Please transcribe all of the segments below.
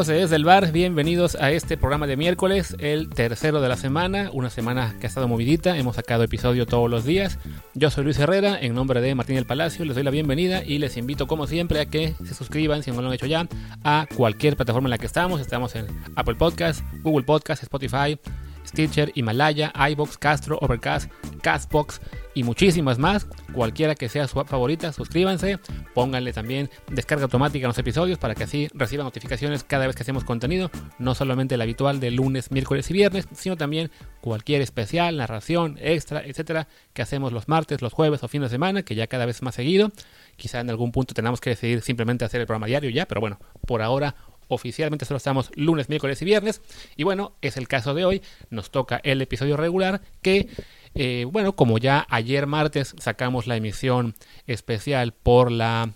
amigos de Desde el Bar? Bienvenidos a este programa de miércoles, el tercero de la semana, una semana que ha estado movidita, hemos sacado episodio todos los días. Yo soy Luis Herrera, en nombre de Martín del Palacio, les doy la bienvenida y les invito como siempre a que se suscriban, si no lo han hecho ya, a cualquier plataforma en la que estamos. Estamos en Apple Podcast, Google Podcast, Spotify, Stitcher, Himalaya, iBox, Castro, Overcast, Castbox y muchísimas más. Cualquiera que sea su favorita, suscríbanse, pónganle también descarga automática en los episodios para que así reciban notificaciones cada vez que hacemos contenido, no solamente el habitual de lunes, miércoles y viernes, sino también cualquier especial, narración, extra, etcétera, que hacemos los martes, los jueves o fines de semana, que ya cada vez más seguido. Quizá en algún punto tengamos que decidir simplemente hacer el programa diario ya, pero bueno, por ahora oficialmente solo estamos lunes, miércoles y viernes. Y bueno, es el caso de hoy. Nos toca el episodio regular que, eh, bueno, como ya ayer martes sacamos la emisión especial por la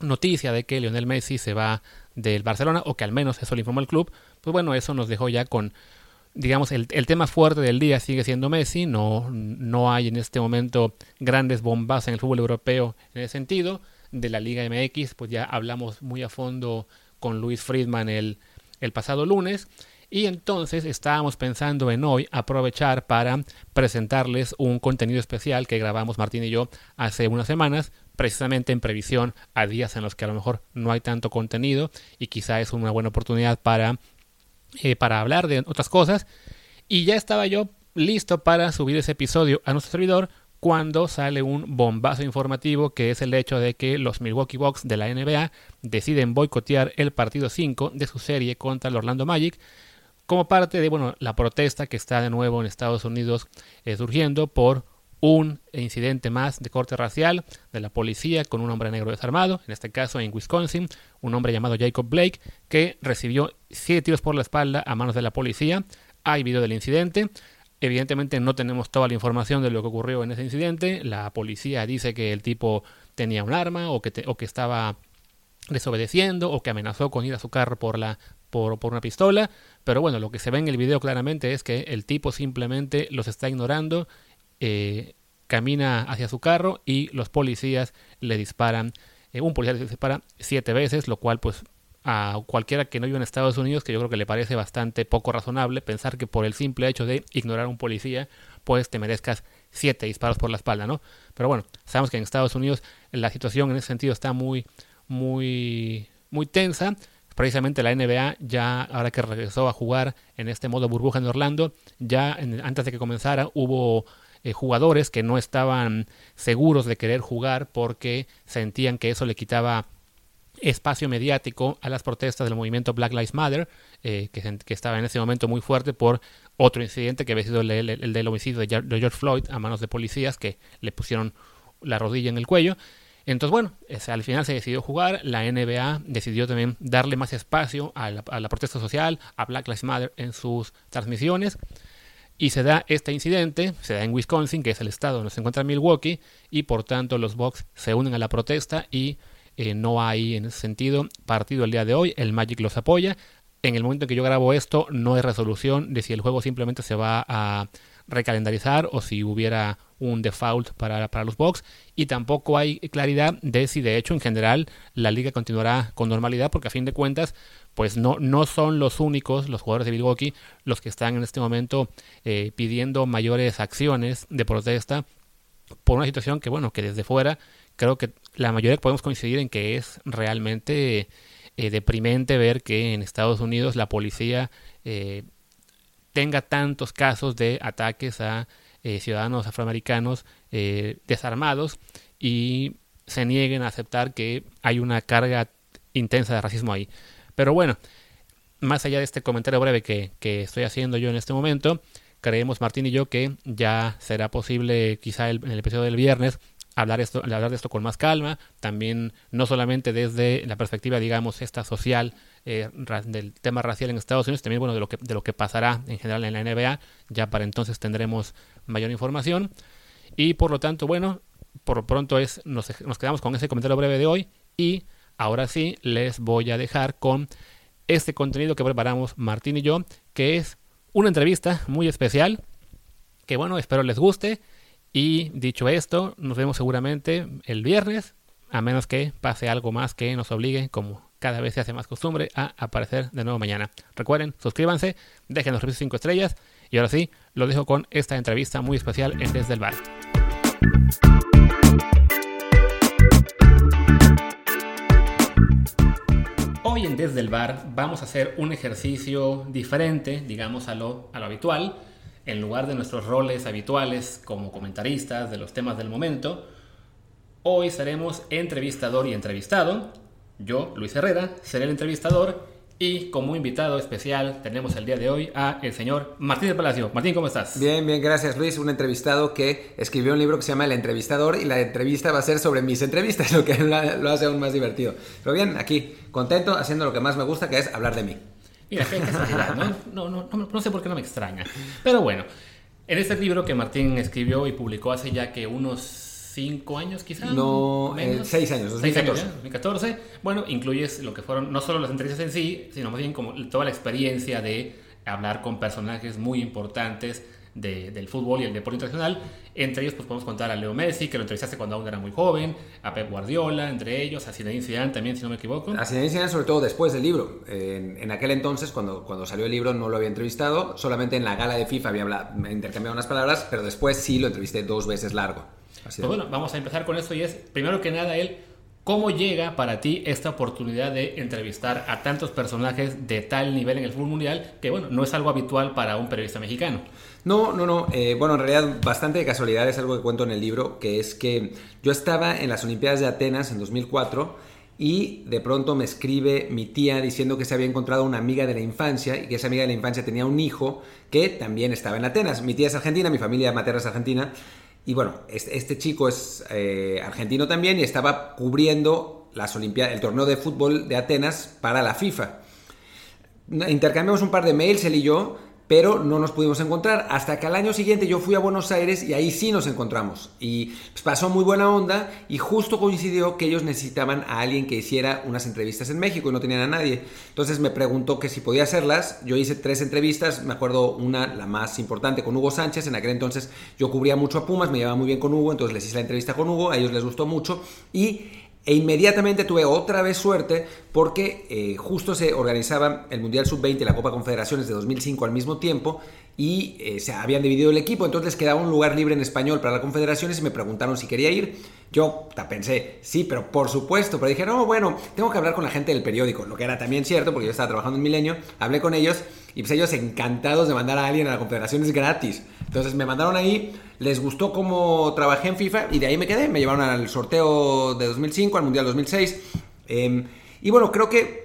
noticia de que Lionel Messi se va del Barcelona, o que al menos eso le informó el club, pues bueno, eso nos dejó ya con, digamos, el, el, tema fuerte del día sigue siendo Messi, no, no hay en este momento grandes bombas en el fútbol europeo en ese sentido. De la Liga MX, pues ya hablamos muy a fondo con Luis Friedman el, el pasado lunes. Y entonces estábamos pensando en hoy aprovechar para presentarles un contenido especial que grabamos Martín y yo hace unas semanas, precisamente en previsión a días en los que a lo mejor no hay tanto contenido y quizá es una buena oportunidad para, eh, para hablar de otras cosas. Y ya estaba yo listo para subir ese episodio a nuestro servidor cuando sale un bombazo informativo que es el hecho de que los Milwaukee Bucks de la NBA deciden boicotear el partido 5 de su serie contra el Orlando Magic como parte de bueno, la protesta que está de nuevo en Estados Unidos eh, surgiendo por un incidente más de corte racial de la policía con un hombre negro desarmado, en este caso en Wisconsin, un hombre llamado Jacob Blake, que recibió siete tiros por la espalda a manos de la policía. Hay video del incidente, Evidentemente no tenemos toda la información de lo que ocurrió en ese incidente. La policía dice que el tipo tenía un arma o que, o que estaba desobedeciendo o que amenazó con ir a su carro por, la, por, por, una pistola. Pero bueno, lo que se ve en el video claramente es que el tipo simplemente los está ignorando, eh, camina hacia su carro y los policías le disparan. Eh, un policía le dispara siete veces, lo cual pues a cualquiera que no vive en Estados Unidos, que yo creo que le parece bastante poco razonable pensar que por el simple hecho de ignorar a un policía, pues te merezcas siete disparos por la espalda, ¿no? Pero bueno, sabemos que en Estados Unidos la situación en ese sentido está muy, muy, muy tensa. Precisamente la NBA ya, ahora que regresó a jugar en este modo burbuja en Orlando, ya en, antes de que comenzara hubo eh, jugadores que no estaban seguros de querer jugar porque sentían que eso le quitaba espacio mediático a las protestas del movimiento Black Lives Matter, eh, que, estaba en ese momento muy fuerte por otro incidente que había sido el, el, el del homicidio de George Floyd a manos de policías que le pusieron la rodilla en el cuello. Entonces, bueno, es, al final se decidió jugar, la NBA decidió también darle más espacio a la, a la protesta social, a Black Lives Matter en sus transmisiones. Y se da este incidente, se da en Wisconsin, que es el estado donde se encuentra Milwaukee, y por tanto los Bucks se unen a la protesta y eh, no hay en ese sentido partido el día de hoy, el Magic los apoya. En el momento en que yo grabo esto no hay resolución de si el juego simplemente se va a recalendarizar o si hubiera un default para, para los Bucks y tampoco hay claridad de si de hecho en general la liga continuará con normalidad porque a fin de cuentas pues no, no son los únicos los jugadores de Milwaukee los que están en este momento eh, pidiendo mayores acciones de protesta por una situación que bueno que desde fuera creo que la mayoría podemos coincidir en que es realmente eh, deprimente ver que en Estados Unidos la policía eh, tenga tantos casos de ataques a eh, ciudadanos afroamericanos desarmados y se nieguen a aceptar que hay una carga intensa de racismo ahí. Pero bueno, más allá de este comentario breve que, que estoy haciendo yo en este momento, creemos Martín y yo que ya será posible quizá en el episodio del viernes hablar, esto, hablar de esto con más calma, también no solamente desde la perspectiva, digamos, esta social eh, del tema racial en Estados Unidos, también bueno, de lo, que, de lo que pasará en general en la NBA, ya para entonces tendremos mayor información. Y por lo tanto, bueno, por lo pronto es, nos, nos quedamos con ese comentario breve de hoy y ahora sí les voy a dejar con este contenido que preparamos Martín y yo, que es una entrevista muy especial, que bueno, espero les guste y dicho esto, nos vemos seguramente el viernes, a menos que pase algo más que nos obligue, como cada vez se hace más costumbre a aparecer de nuevo mañana. Recuerden, suscríbanse, dejen los reviews 5 estrellas y ahora sí, lo dejo con esta entrevista muy especial en Desde el Bar. Hoy en Desde el Bar vamos a hacer un ejercicio diferente, digamos, a lo, a lo habitual. En lugar de nuestros roles habituales como comentaristas de los temas del momento, hoy seremos entrevistador y entrevistado. Yo, Luis Herrera, seré el entrevistador y como invitado especial tenemos el día de hoy a el señor Martín del Palacio. Martín, ¿cómo estás? Bien, bien, gracias Luis. Un entrevistado que escribió un libro que se llama El Entrevistador y la entrevista va a ser sobre mis entrevistas, lo que lo hace aún más divertido. Pero bien, aquí, contento, haciendo lo que más me gusta, que es hablar de mí. Mira, qué ¿no? No, no, no, no sé por qué no me extraña. Pero bueno, en este libro que Martín escribió y publicó hace ya que unos cinco años quizás. No, eh, seis años, 2014. Seis 2014. Bueno, incluyes lo que fueron no solo las entrevistas en sí, sino más bien como toda la experiencia de hablar con personajes muy importantes del fútbol y el deporte internacional. Entre ellos, pues podemos contar a Leo Messi, que lo entrevistaste cuando aún era muy joven, a Pep Guardiola, entre ellos, a Zinedine Zidane también, si no me equivoco. A Zinedine Zidane, sobre todo después del libro. En, en, aquel entonces, cuando, cuando salió el libro, no lo había entrevistado. Solamente en la gala de FIFA había hablado, intercambiado unas palabras, pero después sí lo entrevisté dos veces largo. pues bueno, vamos a empezar con esto y es, primero que nada, él ¿Cómo llega para ti esta oportunidad de entrevistar a tantos personajes de tal nivel en el fútbol mundial que, bueno, no es algo habitual para un periodista mexicano? No, no, no. Eh, bueno, en realidad bastante de casualidad es algo que cuento en el libro, que es que yo estaba en las Olimpiadas de Atenas en 2004 y de pronto me escribe mi tía diciendo que se había encontrado una amiga de la infancia y que esa amiga de la infancia tenía un hijo que también estaba en Atenas. Mi tía es argentina, mi familia materna es argentina y bueno, este, chico es eh, argentino también y estaba cubriendo las el torneo de fútbol de Atenas para la FIFA. Intercambiamos un par de mails, él y yo, pero no nos pudimos encontrar. Hasta que al año siguiente yo fui a Buenos Aires y ahí sí nos encontramos. Y pues, pasó muy buena onda y justo coincidió que ellos necesitaban a alguien que hiciera unas entrevistas en México y no tenían a nadie. Entonces me preguntó que si podía hacerlas. Yo hice tres entrevistas, me acuerdo una, la más importante, con Hugo Sánchez. En aquel entonces yo cubría mucho a Pumas, me llevaba muy bien con Hugo, entonces les hice la entrevista con Hugo, a ellos les gustó mucho. Y e inmediatamente tuve otra vez suerte porque eh, justo se organizaba el Mundial Sub-20 y la Copa Confederaciones de 2005 al mismo tiempo y eh, se habían dividido el equipo, entonces quedaba un lugar libre en español para las confederaciones y me preguntaron si quería ir. Yo pensé, sí, pero por supuesto, pero dije, no, bueno, tengo que hablar con la gente del periódico, lo que era también cierto porque yo estaba trabajando en Milenio, hablé con ellos y pues ellos encantados de mandar a alguien a la confederaciones gratis. Entonces me mandaron ahí, les gustó cómo trabajé en FIFA y de ahí me quedé, me llevaron al sorteo de 2005, al Mundial 2006. Em, y bueno, creo que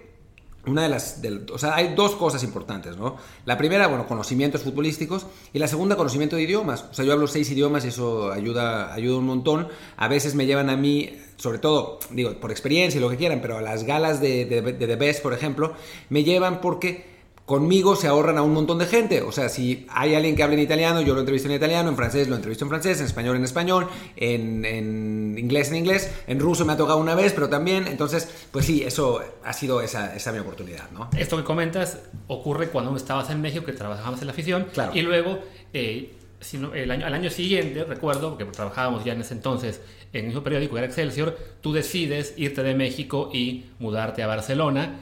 una de las, o sea, hay dos cosas importantes, ¿no? La primera, bueno, conocimientos futbolísticos y la segunda, conocimiento de idiomas. O sea, yo hablo seis idiomas y eso ayuda, ayuda un montón. A veces me llevan a mí, sobre todo, digo, por experiencia y lo que quieran, pero a las galas de, de, de The Best, por ejemplo, me llevan porque conmigo se ahorran a un montón de gente. O sea, si hay alguien que hable en italiano, yo lo entrevisto en italiano, en francés lo entrevisto en francés, en español en español, en, inglés en inglés, en ruso me ha tocado una vez, pero también. Entonces, pues sí, eso ha sido esa, esa mi oportunidad, ¿no? Esto que comentas ocurre cuando estabas en México, que trabajabas en la afición, claro. y luego... Eh, el año, al año siguiente, recuerdo, porque trabajábamos ya en ese entonces en el mismo periódico, era Excelsior, tú decides irte de México y mudarte a Barcelona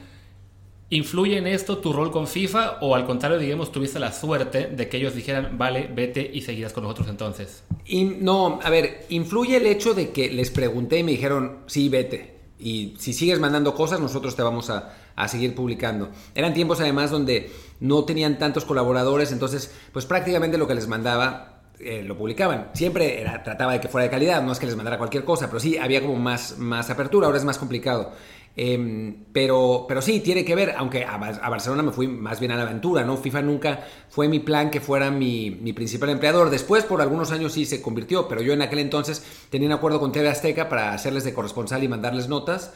¿Influye en esto tu rol con FIFA o al contrario, digamos, tuviste la suerte de que ellos dijeran, vale, vete y seguirás con nosotros entonces? Y, no, a ver, influye el hecho de que les pregunté y me dijeron, sí, vete. Y si sigues mandando cosas, nosotros te vamos a, seguir publicando. Eran tiempos además donde no tenían tantos colaboradores, entonces, pues prácticamente lo que les mandaba eh, lo publicaban. Siempre era, trataba de que fuera de calidad, no es que les mandara cualquier cosa, pero sí había como más, más apertura, ahora es más complicado. Em, pero, pero sí, tiene que ver, aunque a, Barcelona me fui más bien a la aventura, ¿no? FIFA nunca fue mi plan que fuera mi, principal empleador. Después, por algunos años sí se convirtió, pero yo en aquel entonces tenía un acuerdo con TV Azteca para hacerles de corresponsal y mandarles notas.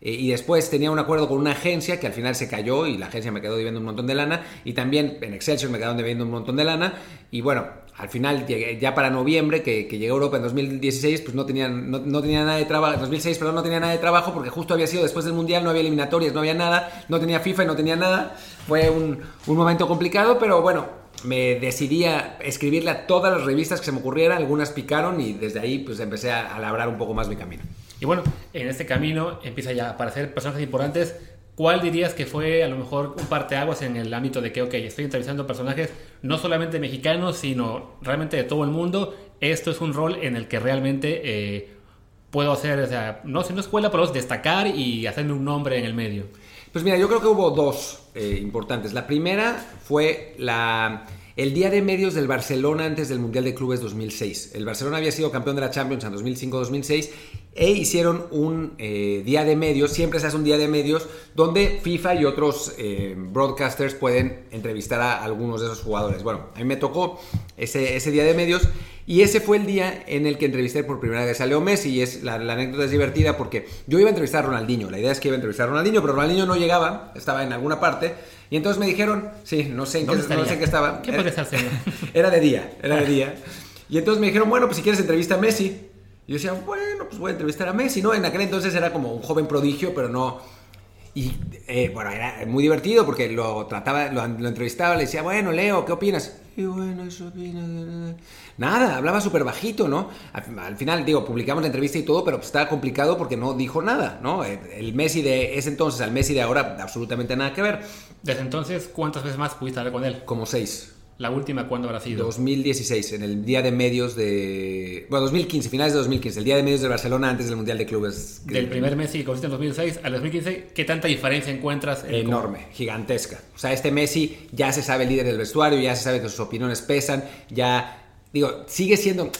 Eh, y después tenía un acuerdo con una agencia que al final se cayó y la agencia me quedó debiendo un montón de lana. Y también en Excelsior me quedaron debiendo un montón de lana. Y bueno, al final, ya para noviembre, que, que llegué a Europa en 2016, pues no tenía, no, tenía nada de trabajo, 2006, perdón, no tenía nada de trabajo porque justo había sido después del Mundial, no había eliminatorias, no había nada, no tenía FIFA y no tenía nada. Fue un, un momento complicado, pero bueno, me decidí a escribirle a todas las revistas que se me ocurrieran, algunas picaron y desde ahí pues empecé a, a labrar un poco más mi camino. Y bueno, en este camino empieza ya a aparecer personajes importantes ¿cuál dirías que fue a lo mejor un parteaguas en el ámbito de que, ok, estoy entrevistando personajes no solamente mexicanos, sino realmente de todo el mundo? Esto es un rol en el que realmente eh, puedo hacer, o sea, no si no escuela, pero destacar y hacerme un nombre en el medio. Pues mira, yo creo que hubo dos eh, importantes. La primera fue la el día de medios del Barcelona antes del Mundial de Clubes 2006. El Barcelona había sido campeón de la Champions en 2005-2006 e hicieron un eh, día de medios, siempre se hace un día de medios, donde FIFA y otros eh, broadcasters pueden entrevistar a algunos de esos jugadores. Bueno, a mí me tocó ese, ese día de medios y ese fue el día en el que entrevisté por primera vez a Leo Messi. Y es, la, anécdota es divertida porque yo iba a entrevistar a Ronaldinho. La idea es que iba a entrevistar a Ronaldinho, pero Ronaldinho no llegaba, estaba en alguna parte. Y entonces me dijeron, sí, no sé en, qué, no sé qué estaba. ¿Qué puede estar Era de día, era de día. Y entonces me dijeron, bueno, pues si quieres entrevista a Messi. Y yo decía, bueno, pues voy a entrevistar a Messi, ¿no? En aquel entonces era como un joven prodigio, pero no y eh, bueno, era muy divertido porque lo trataba, lo, entrevistaba, le decía, bueno, Leo, ¿qué opinas? Y bueno, eso opina. Nada, hablaba súper bajito, ¿no? Al, final, digo, publicamos la entrevista y todo, pero pues estaba complicado porque no dijo nada, ¿no? El Messi de ese entonces al Messi de ahora, absolutamente nada que ver. Desde entonces, ¿cuántas veces más pudiste hablar con él? Como seis. ¿La última cuándo habrá sido? 2016, en el día de medios de... Bueno, 2015, finales de 2015, el día de medios de Barcelona antes del Mundial de Clubes. Del primer Messi que consiste en 2006 al 2015, ¿qué tanta diferencia encuentras? Enorme, gigantesca. O sea, este Messi ya se sabe el líder del vestuario, ya se sabe que sus opiniones pesan, ya... Digo, sigue siendo...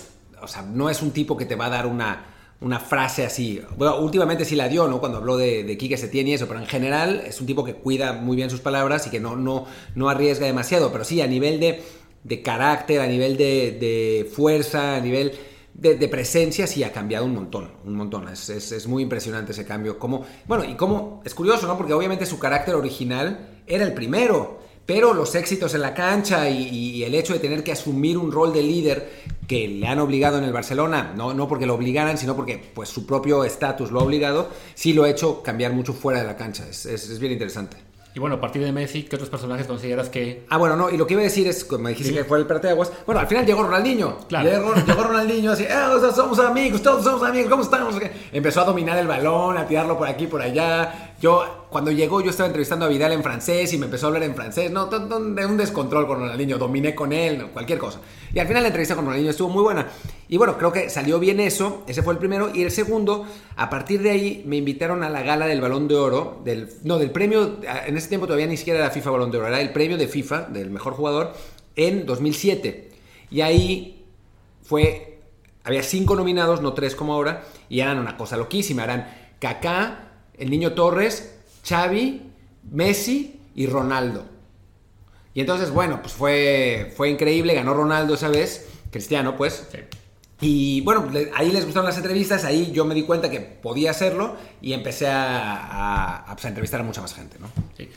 O sea, no es un tipo que te va a dar una una frase así. Bueno, últimamente sí la dio, ¿no? Cuando habló de, de Quique Setién y eso, pero en general es un tipo que cuida muy bien sus palabras y que no, no, no arriesga demasiado. Pero sí, a nivel de, de carácter, a nivel de, de fuerza, a nivel de, presencia, sí ha cambiado un montón, un montón. Es, es, es, muy impresionante ese cambio. Como, bueno, y como, es curioso, ¿no? Porque obviamente su carácter original era el primero. Pero los éxitos en la cancha y, el hecho de tener que asumir un rol de líder que le han obligado en el Barcelona, no, no porque lo obligaran, sino porque pues, su propio estatus lo ha obligado, sí lo ha hecho cambiar mucho fuera de la cancha. es, es bien interesante. Y bueno, a partir de Messi, ¿qué otros personajes consideras que...? Ah, bueno, no, y lo que iba a decir es, como dijiste que fue el de aguas, bueno, al final llegó Ronaldinho. Claro. Llegó, llegó Ronaldinho así, eh, somos amigos, todos somos amigos, ¿cómo estamos? Empezó a dominar el balón, a tirarlo por aquí, por allá. Yo, cuando llegó, yo estaba entrevistando a Vidal en francés y me empezó a hablar en francés. No, de un descontrol con Ronaldinho, dominé con él, cualquier cosa. Y al final la entrevista con Ronaldinho estuvo muy buena. Y bueno, creo que salió bien eso, ese fue el primero. Y el segundo, a partir de ahí me invitaron a la gala del Balón de Oro, del, no, del premio, en ese tiempo todavía ni siquiera era FIFA Balón de Oro, era el premio de FIFA, del mejor jugador, en 2007. Y ahí fue, había cinco nominados, no tres como ahora, y eran una cosa loquísima, eran Kaká, el Niño Torres, Xavi, Messi y Ronaldo. Y entonces, bueno, pues fue, fue increíble, ganó Ronaldo esa vez, Cristiano pues. Y bueno, ahí les gustaron las entrevistas, ahí yo me di cuenta que podía hacerlo y empecé a, a, pues, entrevistar a mucha más gente, ¿no? Sí.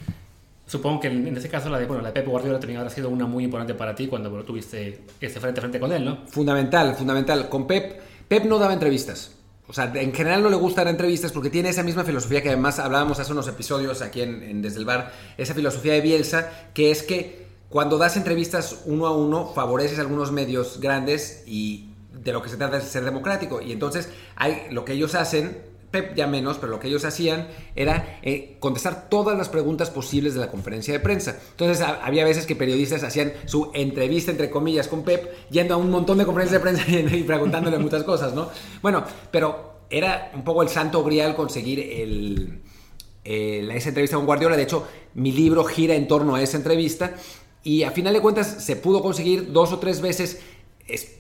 Supongo que en, ese caso la de, bueno, la de Pep Guardiola habrá sido una muy importante para ti cuando tuviste ese frente a frente con él, ¿no? Fundamental, fundamental. Con Pep, Pep no daba entrevistas. O sea, en general no le gusta dar entrevistas porque tiene esa misma filosofía que además hablábamos hace unos episodios aquí en, Desde el Bar, esa filosofía de Bielsa, que es que cuando das entrevistas uno a uno, favoreces a algunos medios grandes y de lo que se trata es ser democrático. Y entonces hay lo que ellos hacen, Pep ya menos, pero lo que ellos hacían era eh, contestar todas las preguntas posibles de la conferencia de prensa. Entonces había veces que periodistas hacían su entrevista, entre comillas, con Pep, yendo a un montón de conferencias de prensa y, preguntándole muchas cosas, ¿no? Bueno, pero era un poco el santo grial conseguir el, esa entrevista con Guardiola. De hecho, mi libro gira en torno a esa entrevista. Y a final de cuentas se pudo conseguir dos o tres veces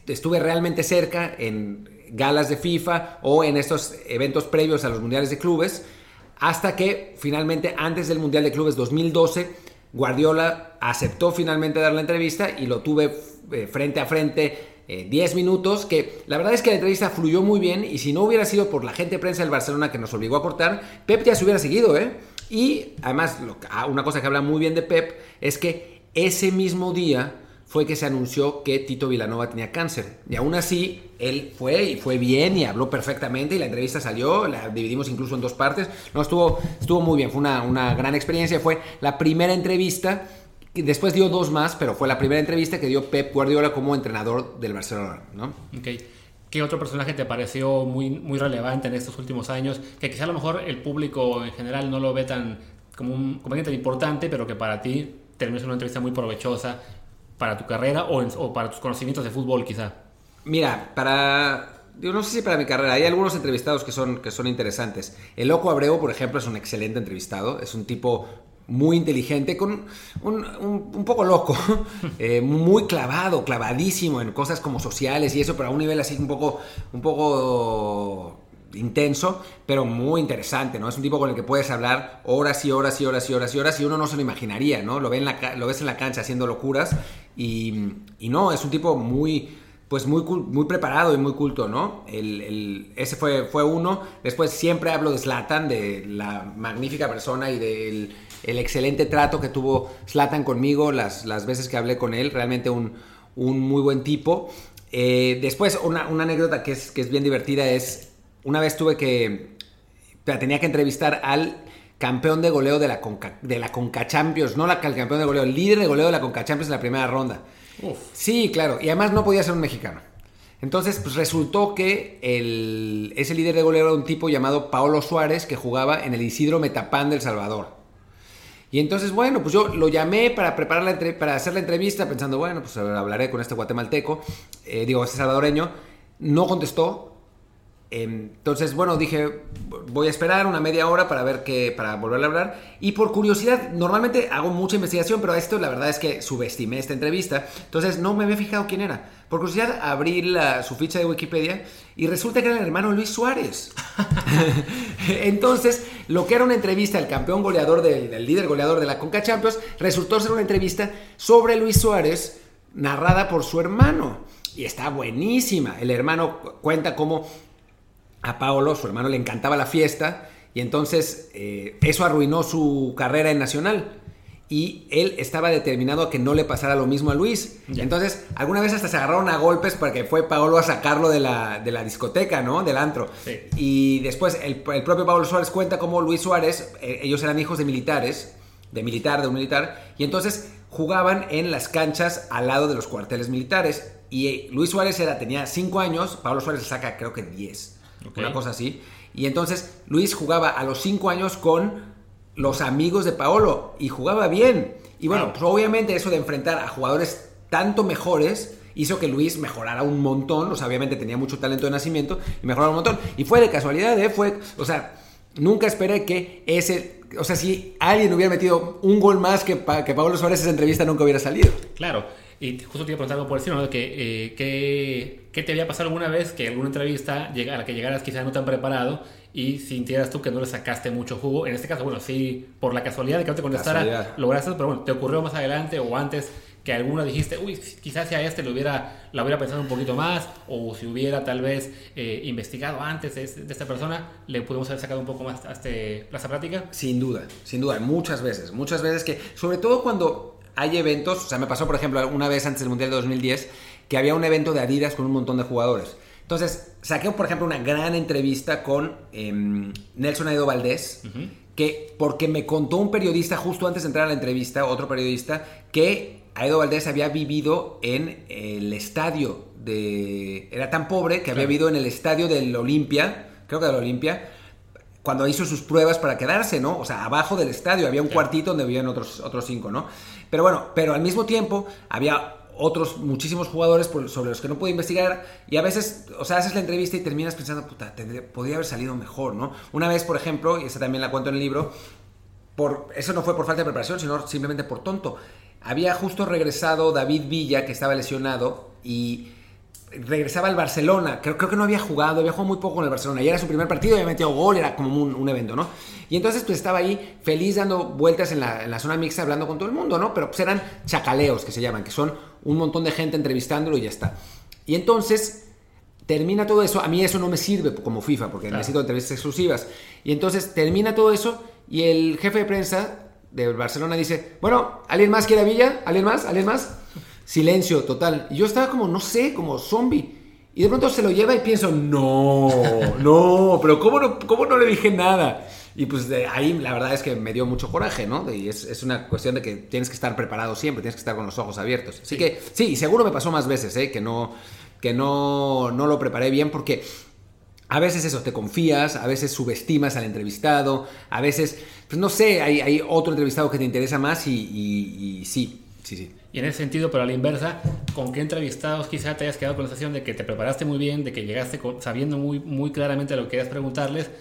estuve realmente cerca en galas de FIFA o en estos eventos previos a los mundiales de clubes, hasta que finalmente antes del Mundial de Clubes 2012, Guardiola aceptó finalmente dar la entrevista y lo tuve eh, frente a frente 10 eh, minutos, que la verdad es que la entrevista fluyó muy bien y si no hubiera sido por la gente de prensa del Barcelona que nos obligó a cortar, Pep ya se hubiera seguido, ¿eh? Y además, ah, una cosa que habla muy bien de Pep es que ese mismo día fue que se anunció que Tito Vilanova tenía cáncer. Y aún así, él fue y fue bien y habló perfectamente y la entrevista salió, la dividimos incluso en dos partes. No, estuvo, estuvo muy bien, fue una, una gran experiencia. Fue la primera entrevista, después dio dos más, pero fue la primera entrevista que dio Pep Guardiola como entrenador del Barcelona. ¿no? Okay. ¿Qué otro personaje te pareció muy, muy relevante en estos últimos años? Que quizá a lo mejor el público en general no lo ve tan como un comediante importante, pero que para ti terminó siendo una entrevista muy provechosa para tu carrera o, para tus conocimientos de fútbol quizá. Mira, para yo no sé si para mi carrera, hay algunos entrevistados que son, que son interesantes. El Loco Abreu, por ejemplo, es un excelente entrevistado, es un tipo muy inteligente, con un, un, poco loco, eh, muy clavado, clavadísimo en cosas como sociales y eso, pero a un nivel así un poco, un poco intenso, pero muy interesante, ¿no? Es un tipo con el que puedes hablar horas y horas y horas y horas y horas y uno no se lo imaginaría, ¿no? Lo, ve en la, lo ves en la cancha haciendo locuras y, no, es un tipo muy pues muy, muy preparado y muy culto, ¿no? El, ese fue, fue uno. Después siempre hablo de Slatan, de la magnífica persona y del el excelente trato que tuvo Slatan conmigo las, las veces que hablé con él. Realmente un, un muy buen tipo. Eh, después, una, una, anécdota que es, que es bien divertida es, una vez tuve que, tenía que entrevistar al campeón de goleo de la Conca, de la Conca Champions, no la, el campeón de goleo, el líder de goleo de la Conca Champions en la primera ronda. Sí, claro. Y además no podía ser un mexicano. Entonces, pues resultó que el, ese líder de goleo era un tipo llamado Paolo Suárez que jugaba en el Isidro Metapán del Salvador. Y entonces, bueno, pues yo lo llamé para preparar la para hacer la entrevista pensando, bueno, pues hablaré con este guatemalteco, eh, digo, este salvadoreño. No contestó, entonces, bueno, dije, voy a esperar una media hora para ver qué, para volver a hablar. Y por curiosidad, normalmente hago mucha investigación, pero esto la verdad es que subestimé esta entrevista. Entonces no me había fijado quién era. Por curiosidad, abrí su ficha de Wikipedia y resulta que era el hermano Luis Suárez. Entonces, lo que era una entrevista al campeón goleador, del, líder goleador de la Conca Champions, resultó ser una entrevista sobre Luis Suárez, narrada por su hermano. Y está buenísima. El hermano cuenta cómo a Paolo, su hermano, le encantaba la fiesta y entonces eh, eso arruinó su carrera en Nacional. Y él estaba determinado a que no le pasara lo mismo a Luis. Entonces, alguna vez hasta se agarraron a golpes porque fue Paolo a sacarlo de la, de la discoteca, ¿no? Del antro. Y después el, propio Pablo Suárez cuenta cómo Luis Suárez, eh, ellos eran hijos de militares, de militar, de un militar, y entonces jugaban en las canchas al lado de los cuarteles militares. Y eh, Luis Suárez era, tenía 5 años, Pablo Suárez le saca creo que 10 una cosa así. Y entonces Luis jugaba a los 5 años con los amigos de Paolo y jugaba bien. Y bueno, pues obviamente eso de enfrentar a jugadores tanto mejores hizo que Luis mejorara un montón. O sea, obviamente tenía mucho talento de nacimiento y mejorara un montón. Y fue de casualidad, ¿eh? Fue, o sea, nunca esperé que ese. O sea, si alguien hubiera metido un gol más que, que Pablo Suárez, esa entrevista nunca hubiera salido. Claro. Y justo te iba a preguntar algo por decir, ¿no? De que, eh, ¿qué, te había pasado alguna vez que alguna entrevista a la que llegaras quizás no tan preparado y sintieras tú que no le sacaste mucho jugo? En este caso, bueno, sí, por la casualidad de que no te contestara, lograste, pero bueno, ¿te ocurrió más adelante o antes que alguna dijiste, uy, quizás si a este lo hubiera, la hubiera pensado un poquito más, o si hubiera tal vez eh, investigado antes de, esta persona, le pudimos haber sacado un poco más a este plaza práctica? Sin duda, sin duda, muchas veces, muchas veces que, sobre todo cuando hay eventos, o sea, me pasó por ejemplo una vez antes del Mundial de 2010 que había un evento de Adidas con un montón de jugadores. Entonces, saqué por ejemplo una gran entrevista con em, Nelson Aido Valdés, que porque me contó un periodista justo antes de entrar a la entrevista, otro periodista, que Aido Valdés había vivido en el estadio de... Era tan pobre que había vivido en el estadio del Olimpia, creo que del Olimpia, cuando hizo sus pruebas para quedarse, ¿no? O sea, abajo del estadio había un cuartito donde vivían otros, otros cinco, ¿no? Pero bueno, pero al mismo tiempo había otros muchísimos jugadores sobre los que no pude investigar y a veces, o sea, haces la entrevista y terminas pensando, puta, podría haber salido mejor, ¿no? Una vez, por ejemplo, y esa también la cuento en el libro, por, eso no fue por falta de preparación, sino simplemente por tonto. Había justo regresado David Villa, que estaba lesionado, y regresaba al Barcelona. Creo, creo que no había jugado, había jugado muy poco con el Barcelona. Y era su primer partido, había metido gol, era como un, evento, ¿no? Y entonces pues estaba ahí feliz dando vueltas en la, zona mixta hablando con todo el mundo, ¿no? Pero pues eran chacaleos que se llaman, que son un montón de gente entrevistándolo y ya está. Y entonces termina todo eso, a mí eso no me sirve como FIFA porque necesito entrevistas exclusivas. Y entonces termina todo eso y el jefe de prensa de Barcelona dice, bueno, ¿alguien más quiere a Villa? ¿Alguien más? ¿Alguien más? Silencio total. Y yo estaba como, no sé, como zombie. Y de pronto se lo lleva y pienso, no, no, pero ¿cómo no, cómo no le dije nada? Y pues de ahí la verdad es que me dio mucho coraje, ¿no? Y es, es, una cuestión de que tienes que estar preparado siempre, tienes que estar con los ojos abiertos. Así que sí, seguro me pasó más veces, ¿eh? Que no, que no, no lo preparé bien porque a veces eso, te confías, a veces subestimas al entrevistado, a veces, pues no sé, hay, hay otro entrevistado que te interesa más y, y, y sí, sí, sí. Y en ese sentido, pero a la inversa, ¿con qué entrevistados quizá te hayas quedado con la sensación de que te preparaste muy bien, de que llegaste sabiendo muy, muy claramente lo que querías preguntarles,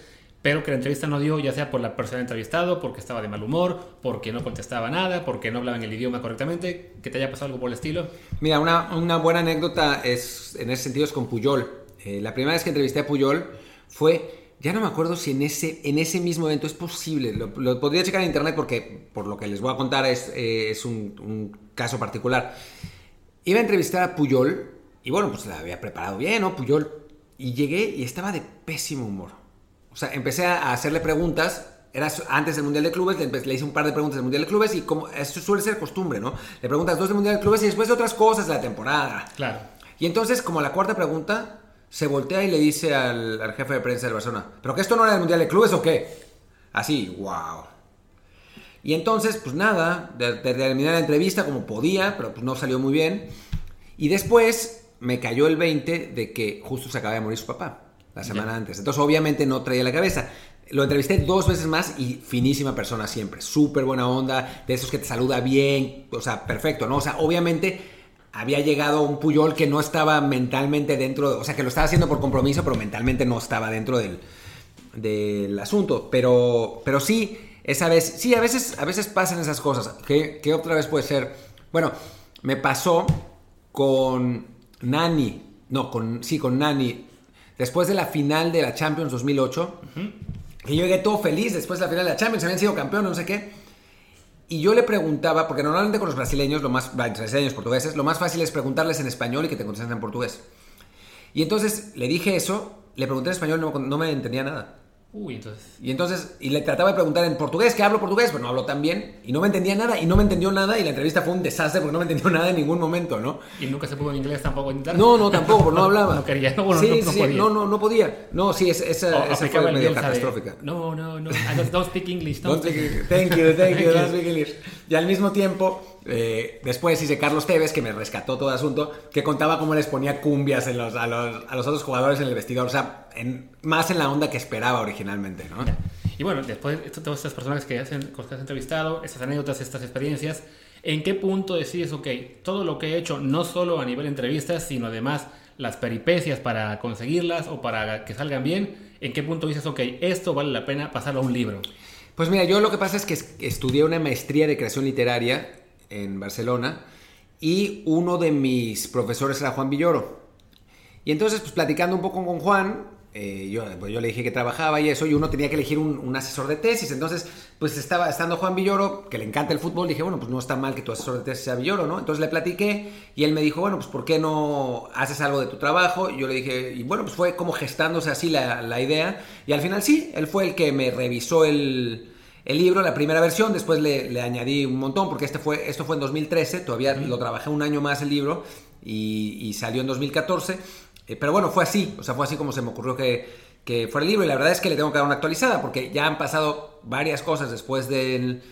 pero que la entrevista no dio, ya sea por la persona entrevistado, porque estaba de mal humor, porque no contestaba nada, porque no hablaban el idioma correctamente, que te haya pasado algo por el estilo? Mira, una, una buena anécdota es, en ese sentido es con Puyol. Eh, la primera vez que entrevisté a Puyol fue, ya no me acuerdo si en ese, en ese mismo evento es posible, lo, podría checar en internet porque por lo que les voy a contar es, eh, es un caso particular. Iba a entrevistar a Puyol y bueno, pues la había preparado bien, ¿no? Puyol. Y llegué y estaba de pésimo humor. O sea, empecé a hacerle preguntas. Era antes del Mundial de Clubes, le, hice un par de preguntas del Mundial de Clubes y como eso suele ser costumbre, ¿no? Le preguntas dos del Mundial de Clubes y después de otras cosas de la temporada. Claro. Y entonces, como la cuarta pregunta, se voltea y le dice al, al jefe de prensa del Barcelona, ¿pero que esto no era el Mundial de Clubes o qué? Así, wow. Y entonces, pues nada, de, de terminar la entrevista como podía, pero pues no salió muy bien. Y después me cayó el 20 de que justo se acaba de morir su papá, la semana Ya. antes. Entonces, obviamente no traía la cabeza. Lo entrevisté dos veces más y finísima persona siempre. Súper buena onda, de esos que te saluda bien, o sea, perfecto, ¿no? O sea, obviamente había llegado un Puyol que no estaba mentalmente dentro, o sea, que lo estaba haciendo por compromiso, pero mentalmente no estaba dentro del, del asunto. Pero, pero sí, esa vez, sí, a veces, a veces pasan esas cosas. ¿Qué, qué otra vez puede ser? Bueno, me pasó con Nani, no, con, sí, con Nani, después de la final de la Champions 2008, que yo llegué todo feliz después de la final de la Champions, habían sido campeones, no sé qué. Y yo le preguntaba, porque normalmente con los brasileños, lo más, brasileños, portugueses, lo más fácil es preguntarles en español y que te contesten en portugués. Y entonces le dije eso, le pregunté en español, no me entendía nada. Uy, entonces. Y entonces, y le trataba de preguntar en portugués, que hablo portugués, pero no hablo tan bien, y no me entendía nada, y no me entendió nada, y la entrevista fue un desastre porque no me entendió nada en ningún momento, ¿no? ¿Y nunca se pudo en inglés tampoco intentar? No, no, tampoco, porque no hablaba. No quería, no, bueno, sí, no, no sí, podía. no, no, no podía. No, sí, es- esa, esa aplicaba fue medio Bielsa de, catastrófica. No, no, no. I don't, don't speak English. Don't Don't speak- speak- thank you, thank you, don't speak English. Y al mismo tiempo, eh, después hice Carlos Tevez, que me rescató todo el asunto, que contaba cómo les ponía cumbias a, los, a los otros jugadores en el vestidor. O sea, más en la onda que esperaba originalmente, ¿no? Y bueno, después de todas estas personas que hacen, que has entrevistado, estas anécdotas, estas experiencias, ¿en qué punto decides, ok, todo lo que he hecho, no solo a nivel de entrevistas, sino además las peripecias para conseguirlas o para que salgan bien, ¿en qué punto dices, ok, esto vale la pena pasarlo a un libro? Pues mira, yo lo que pasa es que es- estudié una maestría de creación literaria en Barcelona y uno de mis profesores era Juan Villoro. Y entonces, pues platicando un poco con Juan, eh, yo, pues, yo le dije que trabajaba y eso, y uno tenía que elegir un, un asesor de tesis. Entonces, pues estaba estando Juan Villoro, que le encanta el fútbol, dije, bueno, pues no está mal que tu asesor de tesis sea Villoro, ¿no? Entonces le platiqué y él me dijo, bueno, pues ¿por qué no haces algo de tu trabajo? Y yo le dije, y bueno, pues fue como gestándose así la, la idea. Y al final sí, él fue el que me revisó el, el libro, la primera versión, después le, le añadí un montón, porque este fue, esto fue en 2013, todavía lo trabajé un año más el libro y, y salió en 2014. Eh, pero bueno, fue así, o sea, fue así como se me ocurrió que, que fuera el libro y la verdad es que le tengo que dar una actualizada porque ya han pasado varias cosas después del,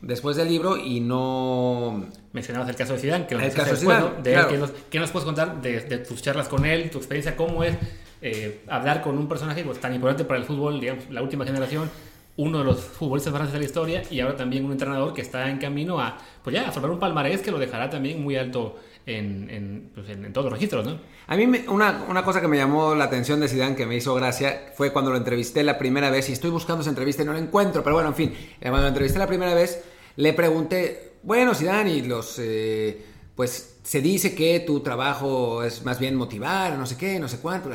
después del libro y no... Mencionabas el caso de Zidane, que lo El caso de Zidane, ¿no? De él, claro. ¿qué, nos, qué nos puedes contar de, de tus charlas con él, tu experiencia, cómo es eh, hablar con un personaje pues, tan importante para el fútbol, digamos, la última generación, uno de los futbolistas más grandes de la historia y ahora también un entrenador que está en camino a, pues ya, a formar un palmarés que lo dejará también muy alto en, en, pues, en- en todos los registros, ¿no? A mí me- una, una cosa que me llamó la atención de Zidane que me hizo gracia fue cuando lo entrevisté la primera vez y estoy buscando esa entrevista y no la encuentro, pero bueno, en fin, eh, cuando lo entrevisté la primera vez le pregunté, bueno Zidane, y los eh, pues se dice que tu trabajo es más bien motivar, no sé qué, no sé cuánto,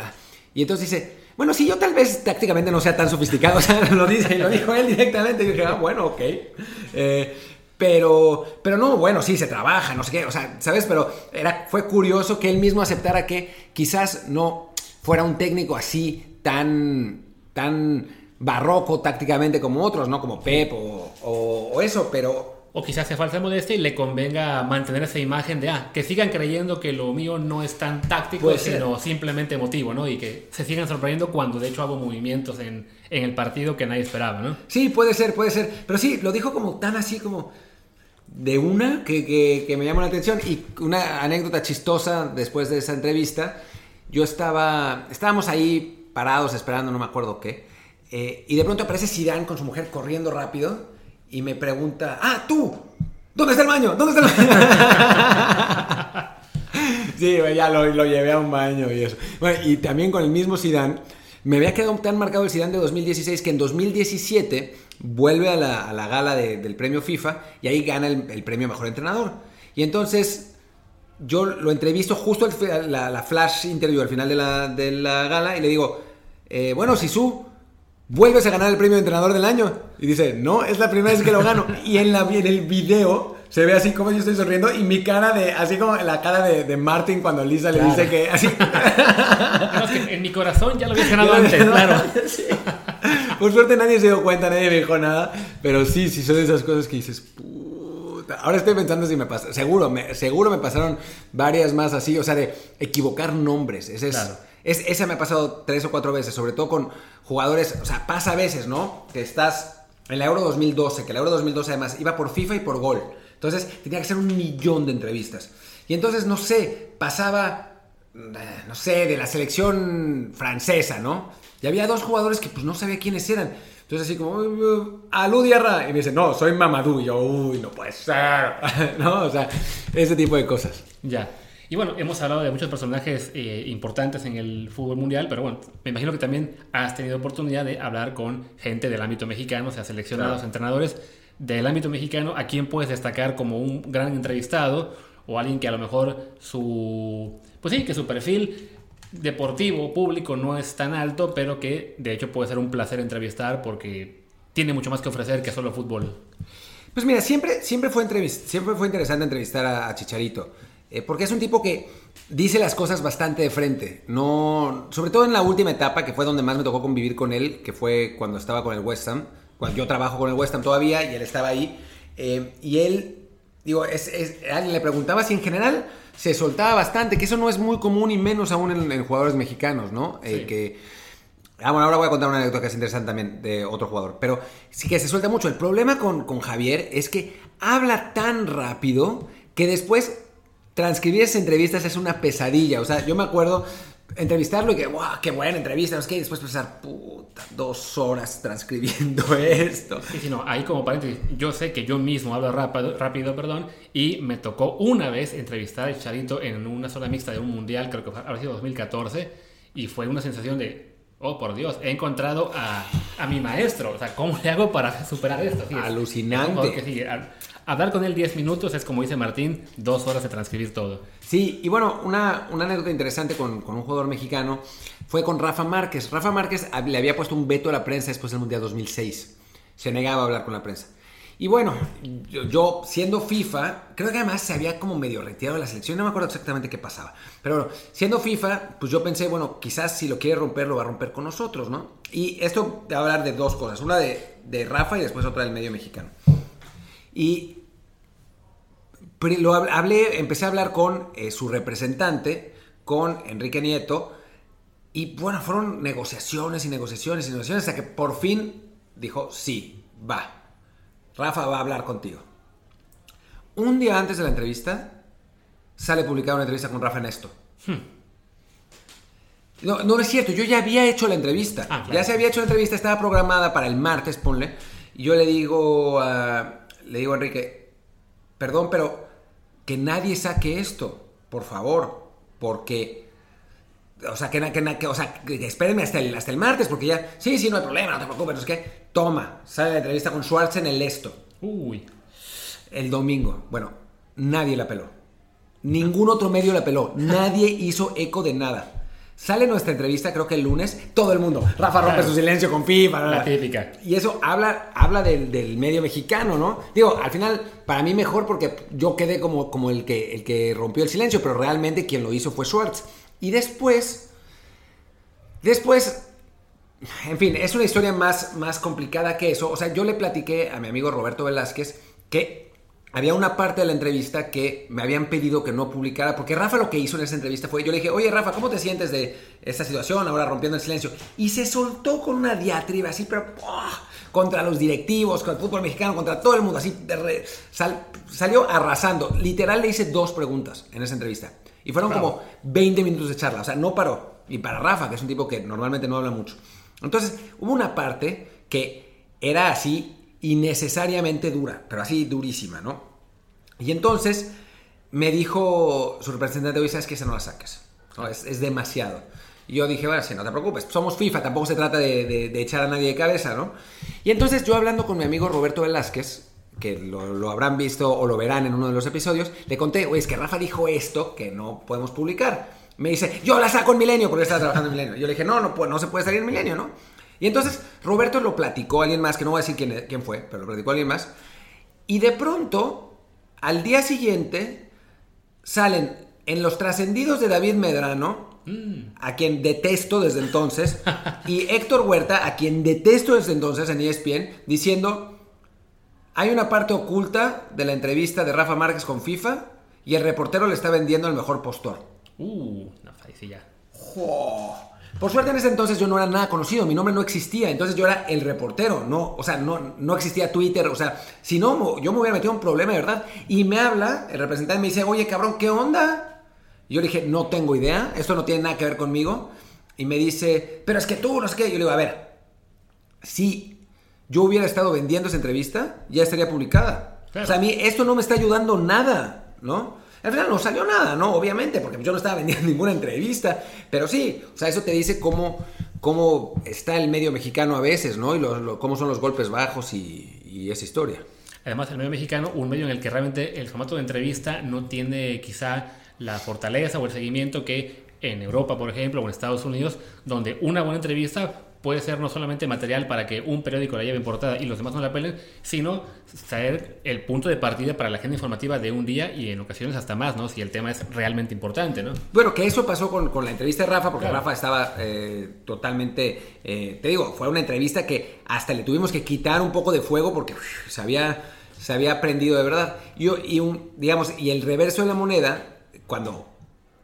y entonces dice, bueno, sí, yo tal vez tácticamente no sea tan sofisticado, o sea, lo dice, lo dijo él directamente, y yo dije, ah, bueno, ok. Eh, pero, pero no, bueno, sí, se trabaja, no sé qué, o sea, ¿sabes? Pero era, fue curioso que él mismo aceptara que quizás no fuera un técnico así tan, tan barroco tácticamente como otros, ¿no? Como Pep o, o- o eso, pero O quizás sea falsa modestia y le convenga mantener esa imagen de, ah, que sigan creyendo que lo mío no es tan táctico, Puede ser. sino simplemente emotivo, ¿no? Y que se sigan sorprendiendo cuando de hecho hago movimientos en, en el partido que nadie esperaba, ¿no? sí, puede ser, puede ser. Pero sí, lo dijo como tan así como de una que, que- me llamó la atención. Y una anécdota chistosa después de esa entrevista, yo estaba, estábamos ahí parados esperando, no me acuerdo qué. Eh, y de pronto aparece Zidane con su mujer corriendo rápido y me pregunta, ah, tú, ¿dónde está el baño? ¿Dónde está el baño? sí, ya lo, lo, llevé a un baño y eso. Y también con el mismo Zidane, me había quedado tan marcado el Zidane de 2016 que en 2017 vuelve a la, a la gala de, del premio FIFA y ahí gana el, el premio Mejor Entrenador. Y entonces yo lo entrevisto justo al, la, la, flash interview al final de la, de la gala y le digo, eh, bueno, Sisu, vuelves a ganar el premio de entrenador del año. Y dice, no, es la primera vez que lo gano. Y en, la, en el video se ve así como yo estoy sonriendo y mi cara de, así como la cara de, de Martin cuando Lisa le claro. dice que así. No, que en mi corazón ya lo había ganado antes, claro. Sí. Por suerte nadie se dio cuenta, nadie me dijo nada, pero sí, sí son esas cosas que dices, Ahora estoy pensando si me pasa. Seguro me, seguro me pasaron varias más así, o sea, de equivocar nombres. Ese es, claro. es, esa me ha pasado tres o cuatro veces, sobre todo con jugadores. O sea, pasa a veces, ¿no? Que estás en la Euro 2012, que la Euro 2012 además iba por FIFA y por gol. Entonces tenía que ser un millón de entrevistas. Y entonces, no sé, pasaba, no sé, de la selección francesa, ¿no? Y había dos jugadores que pues no sabía quiénes eran. Entonces así como, Alú Diarra. Y me dice, no, soy Mamadou. Y yo, uy, no puede ser. ¿No? O sea, ese tipo de cosas. Ya. Y bueno, hemos hablado de muchos personajes eh, importantes en el fútbol mundial, pero bueno, me imagino que también has tenido oportunidad de hablar con gente del ámbito mexicano, o sea, seleccionados, claro. entrenadores del ámbito mexicano, a quién puedes destacar como un gran entrevistado o alguien que a lo mejor su, pues sí, que su perfil deportivo, público, no es tan alto, pero que de hecho puede ser un placer entrevistar porque tiene mucho más que ofrecer que solo fútbol. Pues mira, siempre, siempre, fue, siempre fue interesante entrevistar a, Chicharito, eh, porque es un tipo que dice las cosas bastante de frente, no, sobre todo en la última etapa, que fue donde más me tocó convivir con él, que fue cuando estaba con el West Ham, cuando yo trabajo con el West Ham todavía y él estaba ahí, eh, y él, digo, es, alguien le preguntaba si en general se soltaba bastante, que eso no es muy común y menos aún en, en jugadores mexicanos, ¿no? Sí. Eh, que, ah, bueno, ahora voy a contar una anécdota que es interesante también de otro jugador, pero sí que se suelta mucho. El problema con, con Javier es que habla tan rápido que después transcribir esas entrevistas es una pesadilla. O sea, yo me acuerdo entrevistarlo y que, wow, qué buena entrevista, no sé qué, y después pasar, puta, dos horas transcribiendo esto. Sí, sí, no, ahí como paréntesis, yo sé que yo mismo hablo rápido, rápido, perdón, y me tocó una vez entrevistar a Charito en una sola mixta de un mundial, creo que habrá sido 2014, y fue una sensación de, oh, por Dios, he encontrado a, a mi maestro, o sea, ¿cómo le hago para superar esto? Sí, Alucinante. Es, que sí, hablar con él 10 minutos es, como dice Martín, dos horas de transcribir todo. Sí, y bueno, una, anécdota interesante con, un jugador mexicano fue con Rafa Márquez. Rafa Márquez le había puesto un veto a la prensa después del Mundial 2006. Se negaba a hablar con la prensa. Y bueno, yo, siendo FIFA, creo que además se había como medio retirado de la selección, no me acuerdo exactamente qué pasaba. Pero bueno, siendo FIFA, pues yo pensé, bueno, quizás si lo quiere romper, lo va a romper con nosotros, ¿no? Y esto a hablar de dos cosas, una de, de Rafa y después otra del medio mexicano. Y lo hablé, empecé a hablar con eh, su representante, con Enrique Nieto, y bueno, fueron negociaciones y negociaciones y negociaciones hasta que por fin dijo, sí, va, Rafa va a hablar contigo. Un día antes de la entrevista, sale publicada una entrevista con Rafa en esto. Hmm. No, no es cierto, yo ya había hecho la entrevista. Ah, claro. Ya se había hecho la entrevista, estaba programada para el martes, ponle. Y yo le digo, le digo a Enrique, perdón, pero que nadie saque esto, por favor, porque... O sea, que, que, que o sea, que espérenme hasta el, hasta el martes, porque ya... Sí, sí, no hay problema, no te preocupes, no es que... Toma, sale la entrevista con Schwartz en el esto. Uy. El domingo. Bueno, nadie la peló. Ningún otro medio la peló. Nadie hizo eco de nada. Sale nuestra entrevista, creo que el lunes, todo el mundo. Rafa rompe claro. su silencio con FIFA. La típica. Y eso habla, habla del, del, medio mexicano, ¿no? Digo, al final, para mí mejor porque yo quedé como, como el, que, el que rompió el silencio, pero realmente quien lo hizo fue Schwartz. Y después, después, en fin, es una historia más, más complicada que eso. O sea, yo le platiqué a mi amigo Roberto Velázquez que había una parte de la entrevista que me habían pedido que no publicara, porque Rafa lo que hizo en esa entrevista fue, yo le dije, oye Rafa, ¿cómo te sientes de esta situación ahora rompiendo el silencio? Y se soltó con una diatriba así, pero ¡oh! contra los directivos, contra el fútbol mexicano, contra todo el mundo, así, re, sal, salió arrasando. Literal le hice dos preguntas en esa entrevista. Y fueron claro. como 20 minutos de charla, o sea, no paró. Y para Rafa, que es un tipo que normalmente no habla mucho. Entonces, hubo una parte que era así innecesariamente dura, pero así durísima, ¿no? Y entonces me dijo su representante, oye, sabes que esa no la saques. es, demasiado. Y yo dije, bueno, sí, no te preocupes, somos FIFA, tampoco se trata de, echar a nadie de cabeza, ¿no? Y entonces yo hablando con mi amigo Roberto Velázquez, que lo, habrán visto o lo verán en uno de los episodios, le conté, oye, es que Rafa dijo esto que no podemos publicar. Me dice, yo la saco en Milenio porque estaba trabajando en Milenio. Yo le dije, no, no, no se puede salir en Milenio, ¿no? Y entonces Roberto lo platicó a alguien más, que no voy a decir quién, quién fue, pero lo platicó a alguien más. Y de pronto, al día siguiente, salen en los trascendidos de David Medrano, mm. a quien detesto desde entonces, y Héctor Huerta, a quien detesto desde entonces en ESPN, diciendo, hay una parte oculta de la entrevista de Rafa Márquez con FIFA y el reportero le está vendiendo el mejor postor. Uh, no, ahí ya. Por suerte en ese entonces yo no era nada conocido, mi nombre no existía, entonces yo era el reportero, no, o sea, no, no existía Twitter, o sea, si no, yo me hubiera metido un problema verdad. Y me habla, el representante me dice, oye cabrón, ¿qué onda? Y yo le dije, no tengo idea, esto no tiene nada que ver conmigo. Y me dice, pero es que tú, no sé qué. Yo le digo, a ver, si yo hubiera estado vendiendo esa entrevista, ya estaría publicada. O sea, a mí esto no me está ayudando nada, ¿no? Al final no salió nada, ¿no? Obviamente, porque yo no estaba vendiendo ninguna entrevista, pero sí, o sea, eso te dice cómo, cómo está el medio mexicano a veces, ¿no? Y cómo son los golpes bajos y, y esa historia. Además, el medio mexicano, un medio en el que realmente el formato de entrevista no tiene quizá la fortaleza o el seguimiento que en Europa, por ejemplo, o en Estados Unidos, donde una buena entrevista puede ser no solamente material para que un periódico la lleve en portada y los demás no la pelen, sino ser el punto de partida para la agenda informativa de un día y en ocasiones hasta más, ¿no? Si el tema es realmente importante, ¿no? Bueno, que eso pasó con, con la entrevista de Rafa, porque Rafa estaba eh, totalmente, eh, te digo, fue una entrevista que hasta le tuvimos que quitar un poco de fuego porque se había se había prendido de verdad. Y, y, un, digamos, y el reverso de la moneda, cuando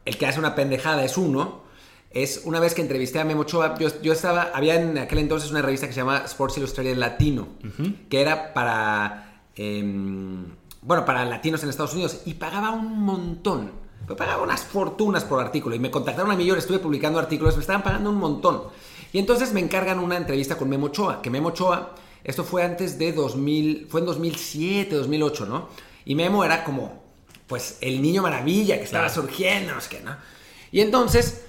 el que hace una pendejada es uno, es una vez que entrevisté a Memo Ochoa, yo, estaba, había en aquel entonces una revista que se llama Sports Illustrated Latino, que era para, em, bueno, para latinos en Estados Unidos, y pagaba un montón, pagaba unas fortunas por artículo, y me contactaron a mí, yo estuve publicando artículos, me estaban pagando un montón. Y entonces me encargan una entrevista con Memo Ochoa, que Memo Ochoa, esto fue antes de 2000, fue en 2007, 2008, ¿no? Y Memo era como, pues, el niño maravilla que estaba surgiendo, no sé qué, ¿no? Y entonces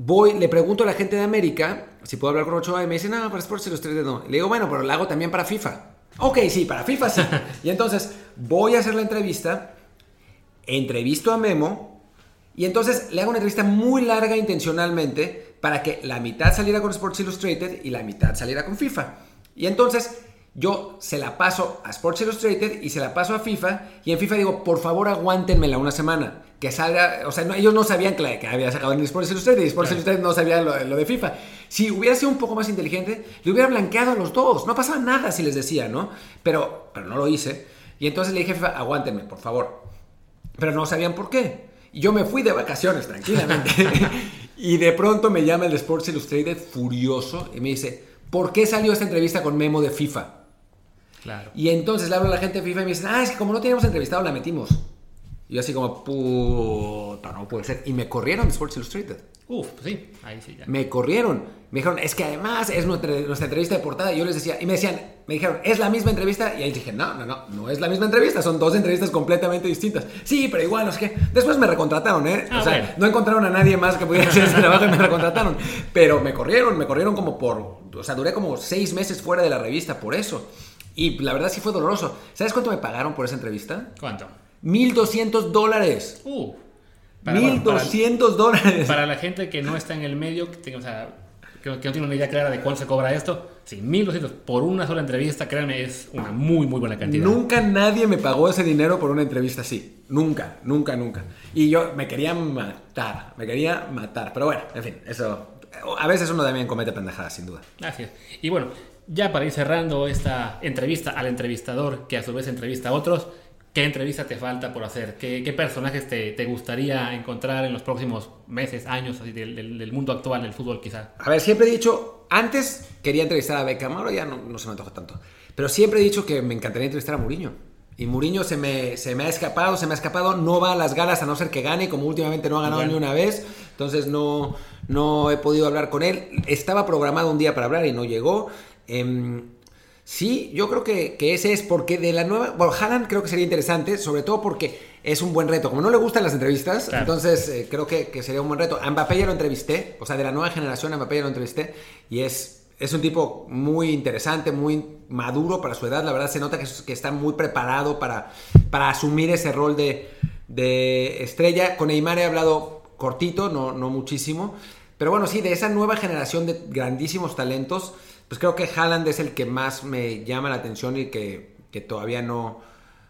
voy, le pregunto a la gente de América si puedo hablar con Ochoa y me dicen, no, para Sports Illustrated no. Le digo, bueno, pero lo hago también para FIFA. Ok, sí, para FIFA sí. y entonces voy a hacer la entrevista, entrevisto a Memo y entonces le hago una entrevista muy larga intencionalmente para que la mitad saliera con Sports Illustrated y la mitad saliera con FIFA. Y entonces yo se la paso a Sports Illustrated y se la paso a FIFA y en FIFA digo, por favor aguántenmela una semana que salga, o sea, ellos no sabían que, que, había sacado en Sports Illustrated y Sports Illustrated no sabía lo, de FIFA. Si hubiera sido un poco más inteligente, le hubiera blanqueado a los dos. No pasaba nada si les decía, ¿no? Pero, pero no lo hice. Y entonces le dije a FIFA, aguántenme, por favor. Pero no sabían por qué. Y yo me fui de vacaciones tranquilamente. y de pronto me llama el de Sports Illustrated furioso y me dice, ¿por qué salió esta entrevista con Memo de FIFA? Claro. Y entonces le hablo a la gente de FIFA y me dicen, ah, es que como no teníamos entrevistado, la metimos. Y yo así como, puta, no puede ser. Y me corrieron de Sports Illustrated. Uf, pues sí, ahí sí ya. Me corrieron. Me dijeron, es que además es nuestra, entrevista de portada. Y yo les decía, y me decían, me dijeron, ¿es la misma entrevista? Y ahí dije, no, no, no, no es la misma entrevista. Son dos entrevistas completamente distintas. Sí, pero igual, no es que. Después me recontrataron, ¿eh? Ah, o sea, no encontraron a nadie más que pudiera hacer ese trabajo y me recontrataron. Pero me corrieron, me corrieron como por. O sea, duré como seis meses fuera de la revista por eso. Y la verdad sí fue doloroso. ¿Sabes cuánto me pagaron por esa entrevista? ¿Cuánto? 1.200 dólares. Uh, 1.200 dólares. Para la gente que no está en el medio, que, o sea, que, no tiene una idea clara de cuánto se cobra esto, sí, 1.200 por una sola entrevista, créanme, es una muy, muy buena cantidad. Nunca nadie me pagó ese dinero por una entrevista así. Nunca, nunca, nunca. Y yo me quería matar, me quería matar. Pero bueno, en fin, eso. A veces uno también comete pendejadas, sin duda. Así es. Y bueno, ya para ir cerrando esta entrevista al entrevistador, que a su vez entrevista a otros, ¿Qué entrevista te falta por hacer? ¿Qué, personajes te, gustaría encontrar en los próximos meses, años así, del, mundo actual del fútbol quizá? A ver, siempre he dicho, antes quería entrevistar a Beckham, ahora ya no, se me antoja tanto, pero siempre he dicho que me encantaría entrevistar a Mourinho. y Mourinho se me, se me ha escapado, se me ha escapado, no va a las galas a no ser que gane, como últimamente no ha ganado ni una vez, entonces no, no he podido hablar con él. Estaba programado un día para hablar y no llegó. Em, sí, yo creo que, ese es porque de la nueva... Bueno, Haaland creo que sería interesante, sobre todo porque es un buen reto. Como no le gustan las entrevistas, entonces eh, creo que, que, sería un buen reto. A Mbappé ya lo entrevisté, o sea, de la nueva generación a Mbappé ya lo entrevisté y es es un tipo muy interesante, muy maduro para su edad. La verdad se nota que, que está muy preparado para, para asumir ese rol de, estrella. Con Neymar he hablado cortito, no, no muchísimo. Pero bueno, sí, de esa nueva generación de grandísimos talentos, pues creo que Haaland es el que más me llama la atención y que, todavía no,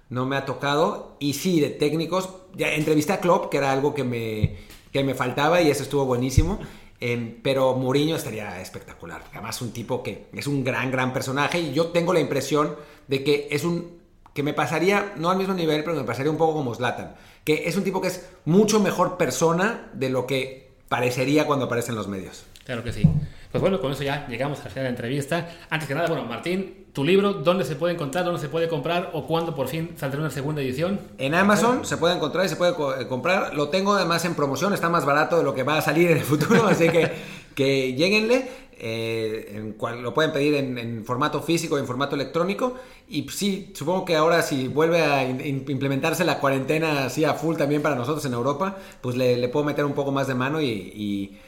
no me ha tocado. Y sí, de técnicos, ya entrevisté a Klopp, que era algo que me, que me faltaba y eso estuvo buenísimo. Em, pero Mourinho estaría espectacular. Además, un tipo que es un gran, gran personaje. Y yo tengo la impresión de que es un. que me pasaría, no al mismo nivel, pero me pasaría un poco como Zlatan. Que es un tipo que es mucho mejor persona de lo que parecería cuando aparece en los medios. Claro que sí. Pues bueno, con eso ya llegamos al final de la entrevista. Antes que nada, bueno, Martín, tu libro, ¿dónde se puede encontrar, dónde se puede comprar o cuándo por fin saldrá una segunda edición? En Amazon se puede encontrar y se puede eh, comprar. Lo tengo además en promoción, está más barato de lo que va a salir en el futuro, así que, que lleguenle. Eh, en cual, lo pueden pedir en, formato físico y en formato electrónico. Y sí, supongo que ahora si vuelve a implementarse la cuarentena así a full también para nosotros en Europa, pues le, puedo meter un poco más de mano y y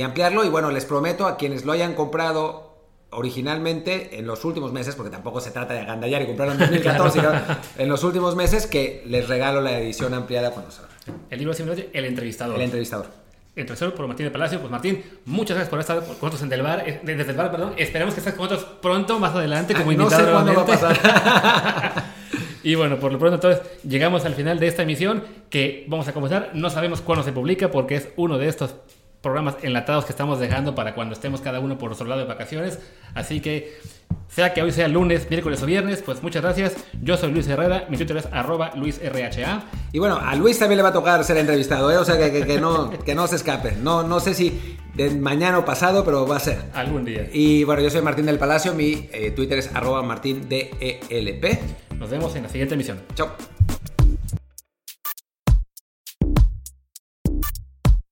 ampliarlo. Y bueno, les prometo a quienes lo hayan comprado originalmente en los últimos meses, porque tampoco se trata de agandallar y comprarlo en 2014, en los últimos meses que les regalo la edición ampliada cuando salga. El libro simplemente El Entrevistador. El Entrevistador. Entrevistador por Martín de Palacio. Pues Martín, muchas gracias por estar con nosotros en Del Bar, eh, desde el bar, perdón. Esperemos que estés con nosotros pronto, más adelante, como invitado. No sé cuándo va a pasar. y bueno, por lo pronto entonces llegamos al final de esta emisión que vamos a comenzar. No sabemos cuándo se publica porque es uno de estos programas enlatados que estamos dejando para cuando estemos cada uno por nuestro lado de vacaciones. Así que, sea que hoy sea lunes, miércoles o viernes, pues muchas gracias. Yo soy Luis Herrera, mi Twitter es arroba luisrha. Y bueno, a Luis también le va a tocar ser entrevistado, ¿eh? o sea que, que, no, que no se escape. No, no sé si de mañana o pasado, pero va a ser. Algún día. Y bueno, yo soy Martín del Palacio, mi eh, Twitter es arroba martindelp. Nos vemos en la siguiente emisión. Chao.